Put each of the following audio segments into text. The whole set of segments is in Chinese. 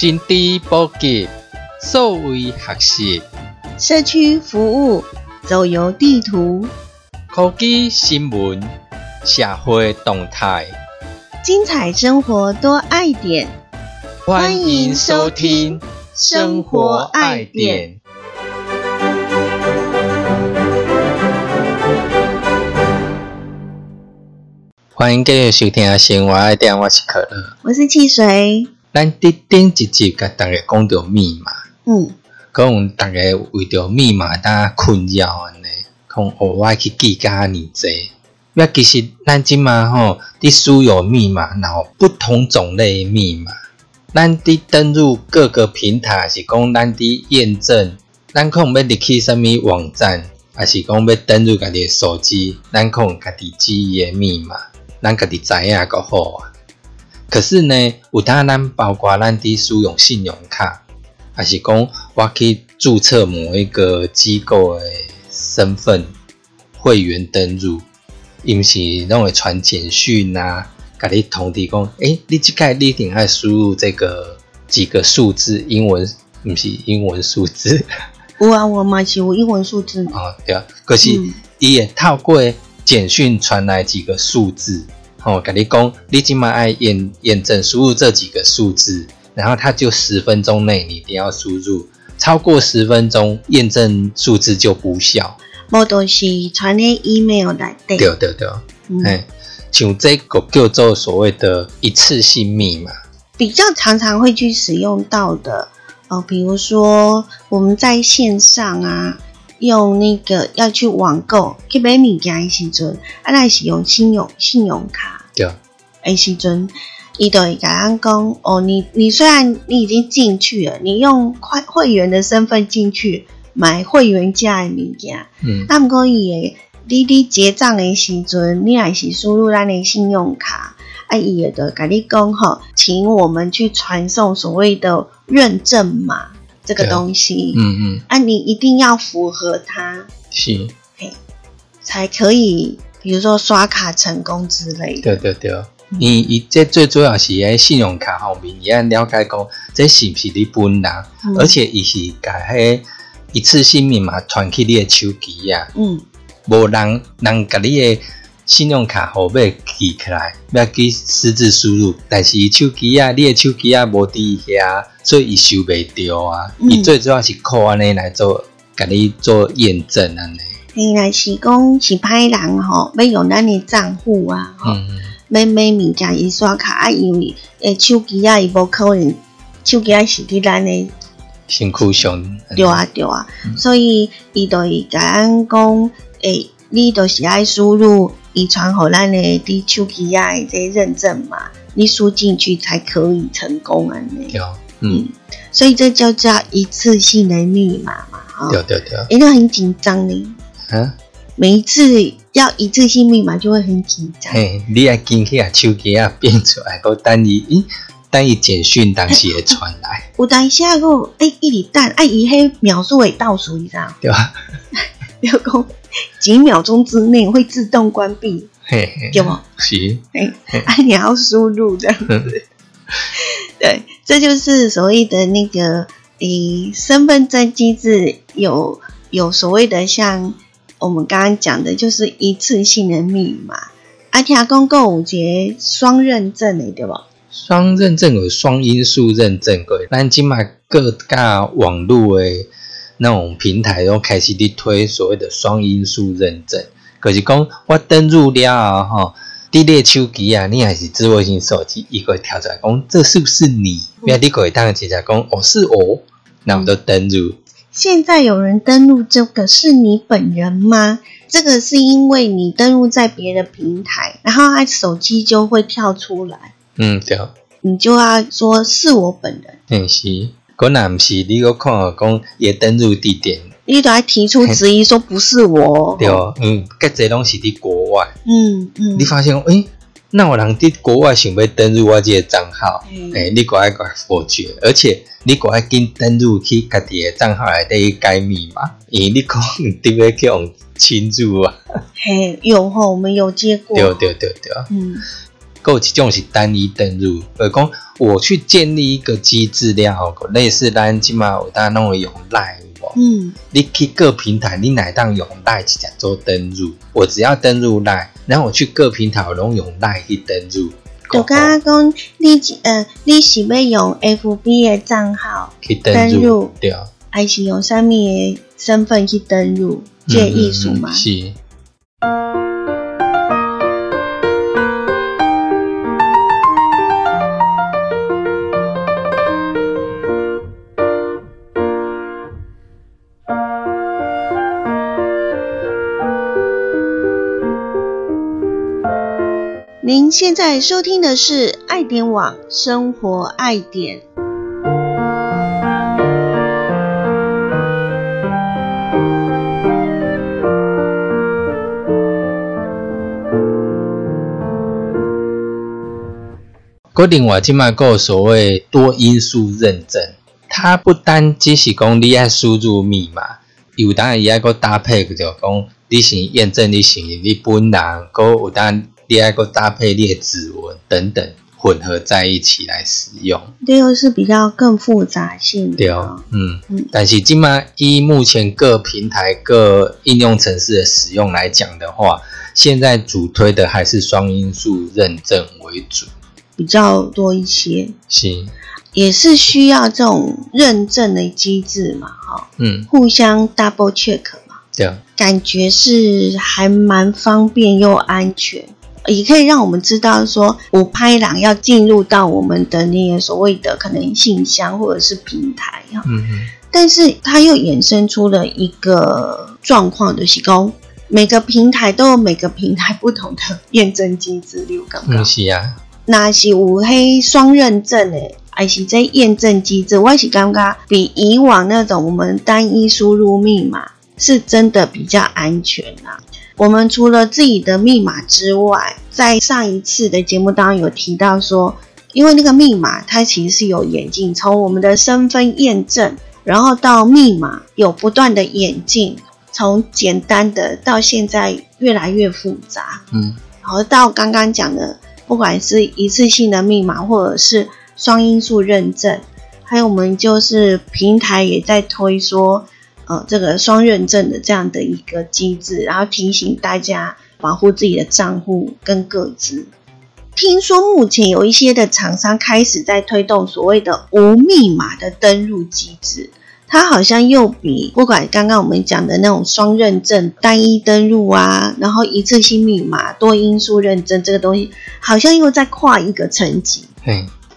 心知补给，数位学习，社区服务，走游地图，科技新闻，社会动态，精彩生活多爱点。欢迎收听《生活爱点》。欢迎继续收听《生活爱点》，我是可乐，我是汽水。咱伫顶一集甲逐个讲着密码，嗯，讲逐个为着密码呾困扰安尼，讲学我去记甲尼济。那其实咱即嘛吼，伫输入密码，然后不同种类密码，咱伫登入各个平台，是讲咱伫验证，咱可能要入去什物网站，还是讲要登入家己手机，咱可能家己记忆密码。咱家己知影个好啊，可是呢，有当咱包括咱伫使用信用卡，还是讲我去注册某一个机构的身份会员登入，因是拢会传简讯啊，甲你通知讲，诶，你即个你一定要输入这个几个数字，英文毋是英文数字。有啊，我嘛是有英文数字。哦，对啊，可是伊也透过。简讯传来几个数字，哦，跟你讲，你今晚爱验验证输入这几个数字，然后它就十分钟内你一定要输入，超过十分钟验证数字就无效。无都是传的 email 来对对对，哎，像这个叫做所谓的一次性密码，比较常常会去使用到的，哦，比如说我们在线上啊。用那个要去网购去买物件的时阵，啊，那是用信用信用卡。对。的时阵，伊就会甲咱讲，哦，你你虽然你已经进去了，你用会会员的身份进去买会员价的物件，嗯，那毋过伊会，你你结账的时阵，你还是输入咱的信用卡，啊，伊会就甲你讲吼，请我们去传送所谓的认证码。这个东西，嗯嗯，啊，你一定要符合它，是，嘿，才可以，比如说刷卡成功之类的。对对对，你你这最主要是喺信用卡后面，你要了解讲这是不是你本人，而且伊是甲迄一次性密码传去你的手机啊，嗯，无人人甲你的。信用卡号码记起来，要记私自输入，但是伊手机啊，你的手机啊无伫遐，所以伊收袂着啊。伊最主要是靠安尼来做，甲你做验证安尼。原来是讲是歹人吼，要用咱的账户啊，吼，买买物件伊刷卡啊，因为诶手机啊伊无可能，手机啊是伫咱的身躯上。对啊对啊，所以伊就会甲咱讲，诶，你都是爱输入。遗传好咱的伫手机啊，这认证嘛，你输进去才可以成功啊！对，嗯，所以这叫做一次性的密码嘛，哈，对对对，一个很紧张呢，啊，每一次要一次性密码就会很紧张，嘿，你要进去啊，手机啊变出来，个等伊，咦，等伊简讯当时会传来，有等下个，哎，一直等，哎，伊迄秒数会倒数，你知道？对吧？几秒钟之内会自动关闭，有吗？是，哎，你要输入这样子，对，这就是所谓的那个，诶，身份证机制有有所谓的像我们刚刚讲的，就是一次性的密码。阿听公购五节双认证的对吧？双认证有双因素认证，各位，但起码各大网络诶。那种平台都开始伫推所谓的双因素认证，可是讲我登入了吼，伫你手机啊，你还是智慧型手机，伊会跳出来讲这是不是你？不要你可以当直接讲哦是我，那我都登入。现在有人登录这个是你本人吗？这个是因为你登录在别的平台，然后他手机就会跳出来。嗯，对。你就要说是我本人。嗯，是。果然不是，你个看讲也登入地点，你都还提出质疑说不是我。对，嗯，搿这拢是伫国外。嗯嗯，你发现诶，那有人伫国外想要登入我这个账号，诶，你赶快否决，而且你赶快紧登入去家己的账号内底改密码，因为你可能特别去用侵入啊。嘿，有吼，我们有接过。对对对对，嗯。够几种是单一登入，而讲我去建立一个机制了，类似咱即嘛有当弄用赖，嗯，你去各平台，你哪当用赖去做登入？我只要登入赖，然后我去各平台拢用赖去登入。就刚刚讲，你呃，你是要用 FB 的账号去登入，对，还是用啥物的身份去登入？这意思嘛？是。您现在收听的是爱点网生活爱点。固定我今卖个所谓多因素认证，它不单只是讲你爱输入密码，有当然也爱个搭配，就讲你是验证你是你本人，个有当。第二个搭配列指纹等等混合在一起来使用，这个是比较更复杂性的。对哦，嗯嗯。但是今嘛依目前各平台各应用程式的使用来讲的话，现在主推的还是双因素认证为主，比较多一些。行，也是需要这种认证的机制嘛？哈，嗯，互相 double check 嘛。对，感觉是还蛮方便又安全。也可以让我们知道说，我拍档要进入到我们的那个所谓的可能信箱或者是平台哈。嗯但是它又衍生出了一个状况，就是讲每个平台都有每个平台不同的验证机制。六刚刚是啊，那是五黑双认证诶，还是这验证机制，我是刚刚比以往那种我们单一输入密码是真的比较安全啊。我们除了自己的密码之外，在上一次的节目当中有提到说，因为那个密码它其实是有演进，从我们的身份验证，然后到密码有不断的演进，从简单的到现在越来越复杂，嗯，然后到刚刚讲的，不管是一次性的密码或者是双因素认证，还有我们就是平台也在推说。呃，这个双认证的这样的一个机制，然后提醒大家保护自己的账户跟个资。听说目前有一些的厂商开始在推动所谓的无密码的登录机制，它好像又比不管刚刚我们讲的那种双认证、单一登录啊，然后一次性密码、多因素认证这个东西，好像又在跨一个层级。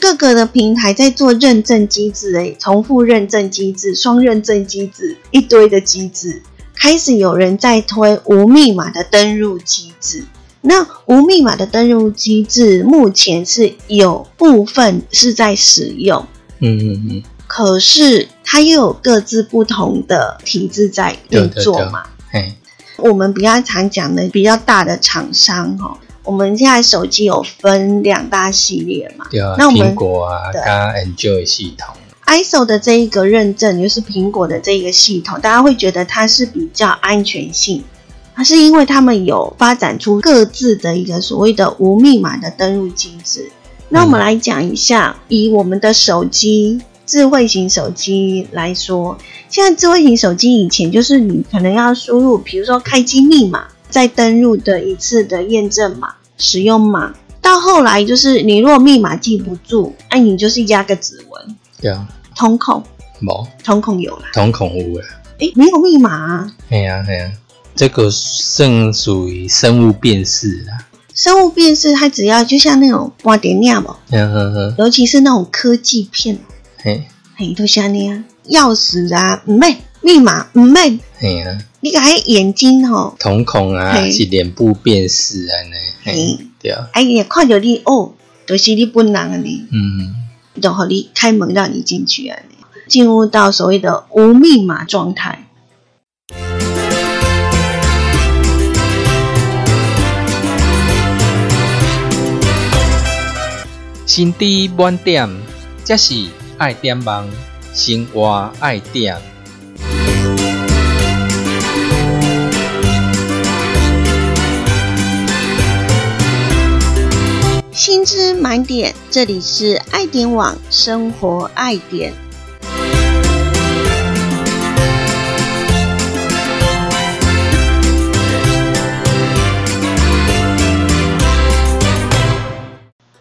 各个的平台在做认证机制，诶，重复认证机制、双认证机制，一堆的机制，开始有人在推无密码的登入机制。那无密码的登入机制，目前是有部分是在使用，嗯嗯嗯，可是它又有各自不同的体制在运作嘛。嘿，我们比较常讲的比较大的厂商，哈。我们现在手机有分两大系列嘛？对啊，那我们苹果啊，加 Android 系统，ISO 的这一个认证就是苹果的这一个系统，大家会觉得它是比较安全性，它是因为他们有发展出各自的一个所谓的无密码的登录机制。那我们来讲一下，以我们的手机智慧型手机来说，现在智慧型手机以前就是你可能要输入，比如说开机密码。再登入的一次的验证码、使用码，到后来就是你如果密码记不住，哎，你就是压个指纹。对啊。瞳孔。冇。瞳孔有了。瞳孔有了。哎，没有密码啊。系啊系啊，这个正属于生物辨识啦。生物辨识，它只要就像那种挖点尿嘛。尤其是那种科技片。嘿。嘿，都像那样，钥匙啊，唔咩？密码唔咩？系啊。你个眼睛吼，瞳孔啊，是脸部辨识啊，呢，对啊，哎呀，看到你哦，都是你本人啊，你，嗯，就和你开门让你进去啊，进入到所谓的无密码状态。心底满点，这是爱点网，生活爱点。新新知满点，这里是爱点网生活爱点。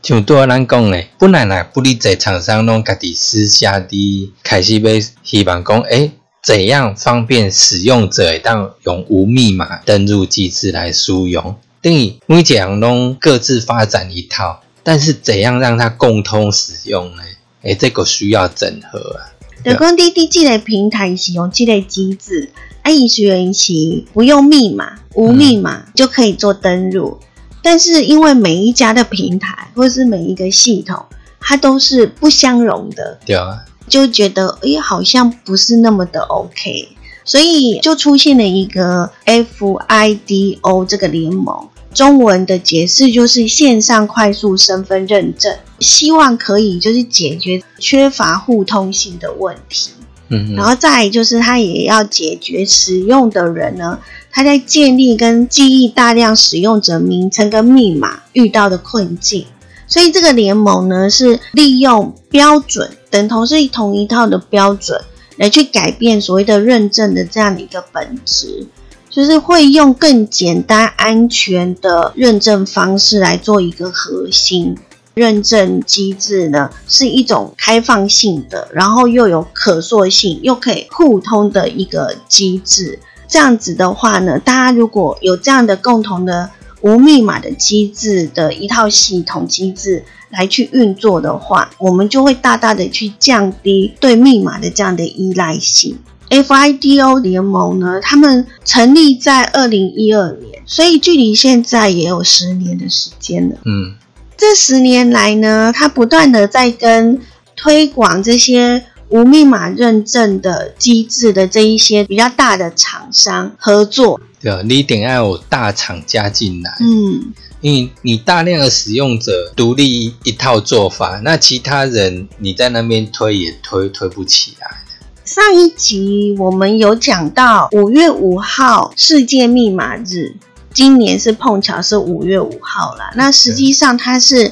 像对咱讲诶，本来呐，不哩在厂商拢家己私下的开始要希望讲，诶，怎样方便使用者当用无密码登入机制来使用？等于每一样拢各自发展一套，但是怎样让它共通使用呢？诶，这个需要整合啊。就讲滴滴这个平台使用这类机制，啊，伊是原是不用密码，无密码就可以做登录。但是因为每一家的平台或者是每一个系统，它都是不相容的，对啊，就觉得诶好像不是那么的 OK，所以就出现了一个 FIDO 这个联盟，中文的解释就是线上快速身份认证，希望可以就是解决缺乏互通性的问题。嗯，然后再就是它也要解决使用的人呢。他在建立跟记忆大量使用者名称跟密码遇到的困境，所以这个联盟呢是利用标准等同是同一套的标准来去改变所谓的认证的这样的一个本质，就是会用更简单安全的认证方式来做一个核心认证机制呢，是一种开放性的，然后又有可塑性又可以互通的一个机制。这样子的话呢，大家如果有这样的共同的无密码的机制的一套系统机制来去运作的话，我们就会大大的去降低对密码的这样的依赖性。FIDO 联盟呢，他们成立在二零一二年，所以距离现在也有十年的时间了。嗯，这十年来呢，他不断的在跟推广这些。无密码认证的机制的这一些比较大的厂商合作，对啊，你一定要有大厂加进来，嗯，因为你大量的使用者独立一套做法，那其他人你在那边推也推推不起来。上一集我们有讲到五月五号世界密码日，今年是碰巧是五月五号啦。那实际上它是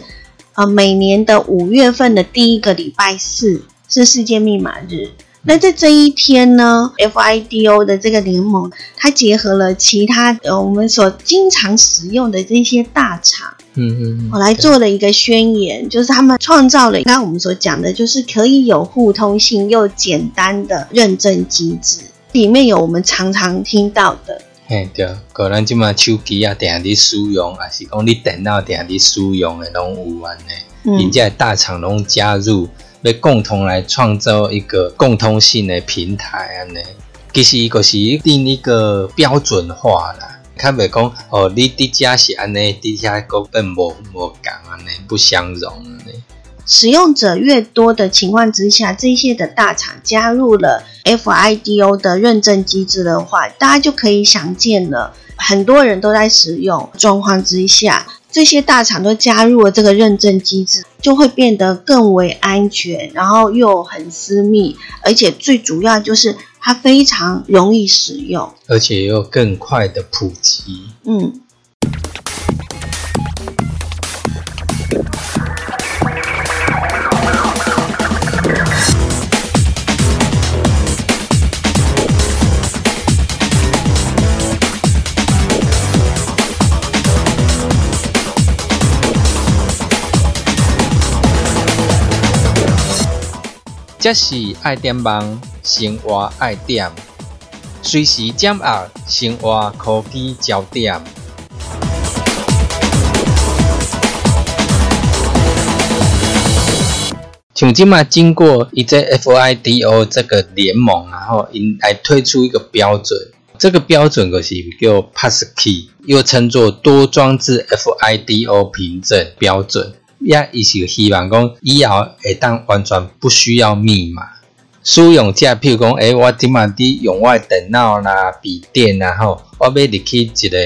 呃每年的五月份的第一个礼拜四。是世界密码日。那在这一天呢，FIDO 的这个联盟，它结合了其他呃我们所经常使用的这些大厂，嗯嗯，我来做了一个宣言，就是他们创造了刚刚我们所讲的，就是可以有互通性又简单的认证机制，里面有我们常常听到的，嘿对，可能即嘛手机啊定伫使用，还是讲你电脑定伫使用的拢有安尼，人家大厂拢加入。共同来创造一个共通性的平台安尼，其实伊个是定一个标准化啦，较袂讲哦，你伫家是安尼，伫遐个本无无共安尼，不相容。使用者越多的情况之下，这些的大厂加入了 FIDO 的认证机制的话，大家就可以想见了，很多人都在使用状况之下。这些大厂都加入了这个认证机制，就会变得更为安全，然后又很私密，而且最主要就是它非常容易使用，而且又更快的普及。嗯。这是爱点网生活爱点，随时掌握生活科技焦点。像今嘛经过一个 FIDO 这个联盟，然后因来推出一个标准，这个标准就是叫 Passkey，又称作多装置 FIDO 凭证标准。也伊是希望讲以后会当完全不需要密码，使用者譬如讲，诶，我即满伫用我电脑啦、笔电啦吼，我要入去一个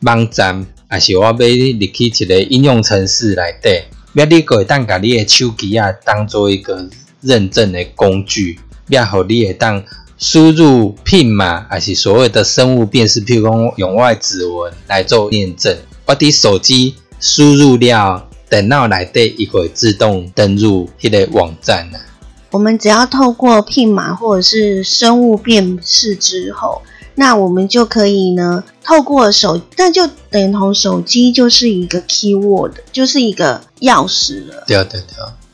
网站，还是我要入去一个应用程式内底，要你个会当甲你诶手机啊当做一个认证的工具，要互你会当输入 PIN 码，还是所谓的生物辨识，譬如讲用我指纹来做验证，我伫手机输入了。电脑内底伊会自动登入迄个网站呢。我们只要透过 PIN 码或者是生物辨识之后，那我们就可以呢，透过手，那就等同手机就是一个 keyword，就是一个钥匙了。对对对，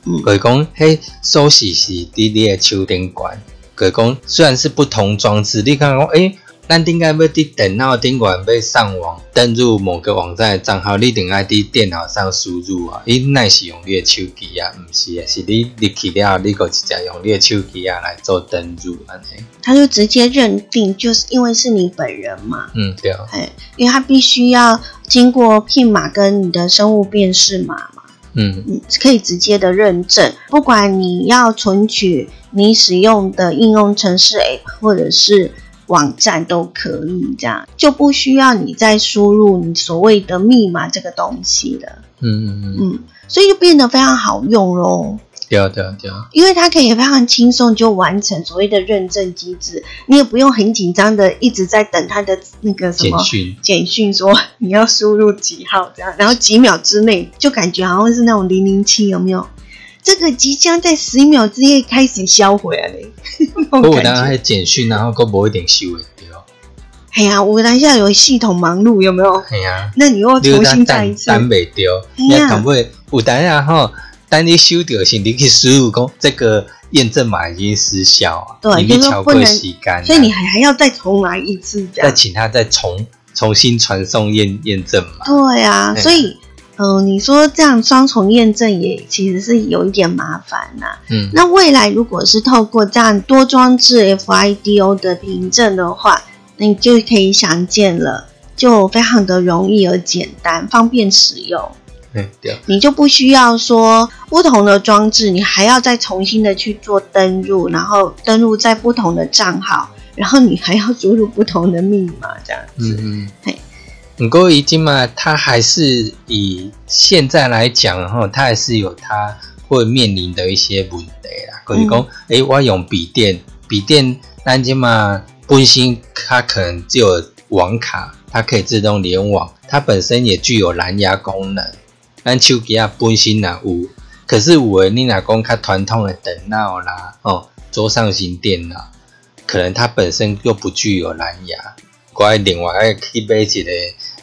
嗯，就是讲，嘿，锁匙是伫你的手顶管，就是讲，虽然是不同装置，你看讲，诶。咱顶该要伫电脑顶管要上网登入某个网站的账号，你定爱伫电脑上输入啊？伊乃是用你的手机啊？毋是啊，是你入去了，你个直接用你的手机啊来做登入安尼。他就直接认定，就是因为是你本人嘛。嗯，对。哎，因为他必须要经过 PIN 码跟你的生物辨识码嘛。嗯嗯，可以直接的认证，不管你要存取你使用的应用程式 App 或者是。网站都可以，这样就不需要你再输入你所谓的密码这个东西了。嗯嗯嗯嗯，所以就变得非常好用喽。对啊对啊对啊，因为它可以非常轻松就完成所谓的认证机制，你也不用很紧张的一直在等它的那个什么简讯，简讯说你要输入几号这样，然后几秒之内就感觉好像是那种零零七有没有？这个即将在十秒之内开始销毁啊！嘞，我有当还简讯，然后都无一定收的对哦。哎呀，我当下有系统忙碌，有没有？哎呀，那你又重新再一次，单未掉。哎呀，可不可以？有当下哈，当你收掉时，你去输入讲这个验证码已经失效，对，你超过时间，所以你还还要再重来一次，再请他再重重新传送验验证码。对啊，所以。嗯，你说这样双重验证也其实是有一点麻烦呐。嗯，那未来如果是透过这样多装置 FIDO 的凭证的话，那你就可以想见了，就非常的容易而简单，方便使用。嗯，对。你就不需要说不同的装置，你还要再重新的去做登录，然后登录在不同的账号，然后你还要输入不同的密码，这样子。嗯嗯。嘿。不过，已经嘛，它还是以现在来讲，哈，它还是有它会面临的一些问题啦。可以讲，诶，我用笔电，笔电，但今嘛本身它可能只有网卡，它可以自动联网，它本身也具有蓝牙功能。但手机啊本身也有，可是有诶，你若讲较传统的电脑啦，哦，桌上型电脑，可能它本身又不具有蓝牙，怪另外要去买一个。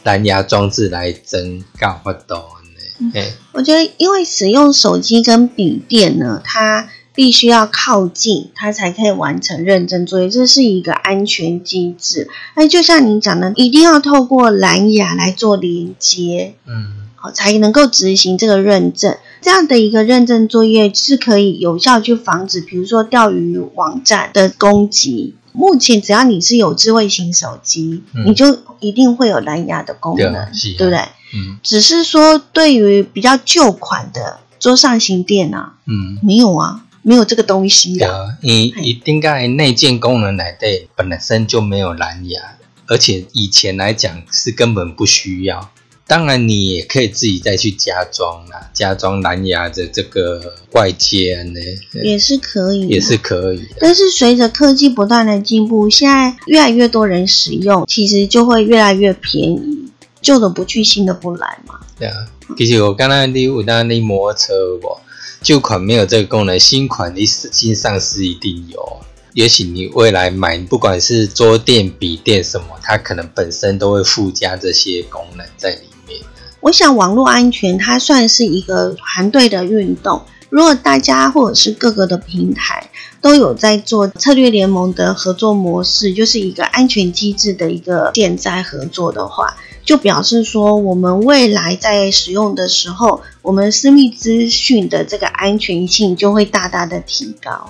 蓝牙装置来增高活动呢？我觉得，因为使用手机跟笔电呢，它必须要靠近，它才可以完成认证作业，这是一个安全机制。那就像你讲的，一定要透过蓝牙来做连接，嗯，好，才能够执行这个认证。这样的一个认证作业是可以有效去防止，比如说钓鱼网站的攻击。目前只要你是有智慧型手机，你就一定会有蓝牙的功能，对不对？嗯，只是说对于比较旧款的桌上型电脑，嗯，没有啊，没有这个东西的。你一定该内建功能来对，本身就没有蓝牙，而且以前来讲是根本不需要。当然，你也可以自己再去加装啦，加装蓝牙的这个外接呢，也是可以，也是可以。但是随着科技不断的进步，现在越来越多人使用，其实就会越来越便宜，旧的不去，新的不来嘛。对啊，其实我刚刚你有当你摩托车不，旧款没有这个功能，新款你新上市一定有。也许你未来买，不管是桌垫、笔垫什么，它可能本身都会附加这些功能在里。我想网络安全它算是一个团队的运动。如果大家或者是各个的平台都有在做策略联盟的合作模式，就是一个安全机制的一个建在合作的话，就表示说我们未来在使用的时候，我们私密资讯的这个安全性就会大大的提高。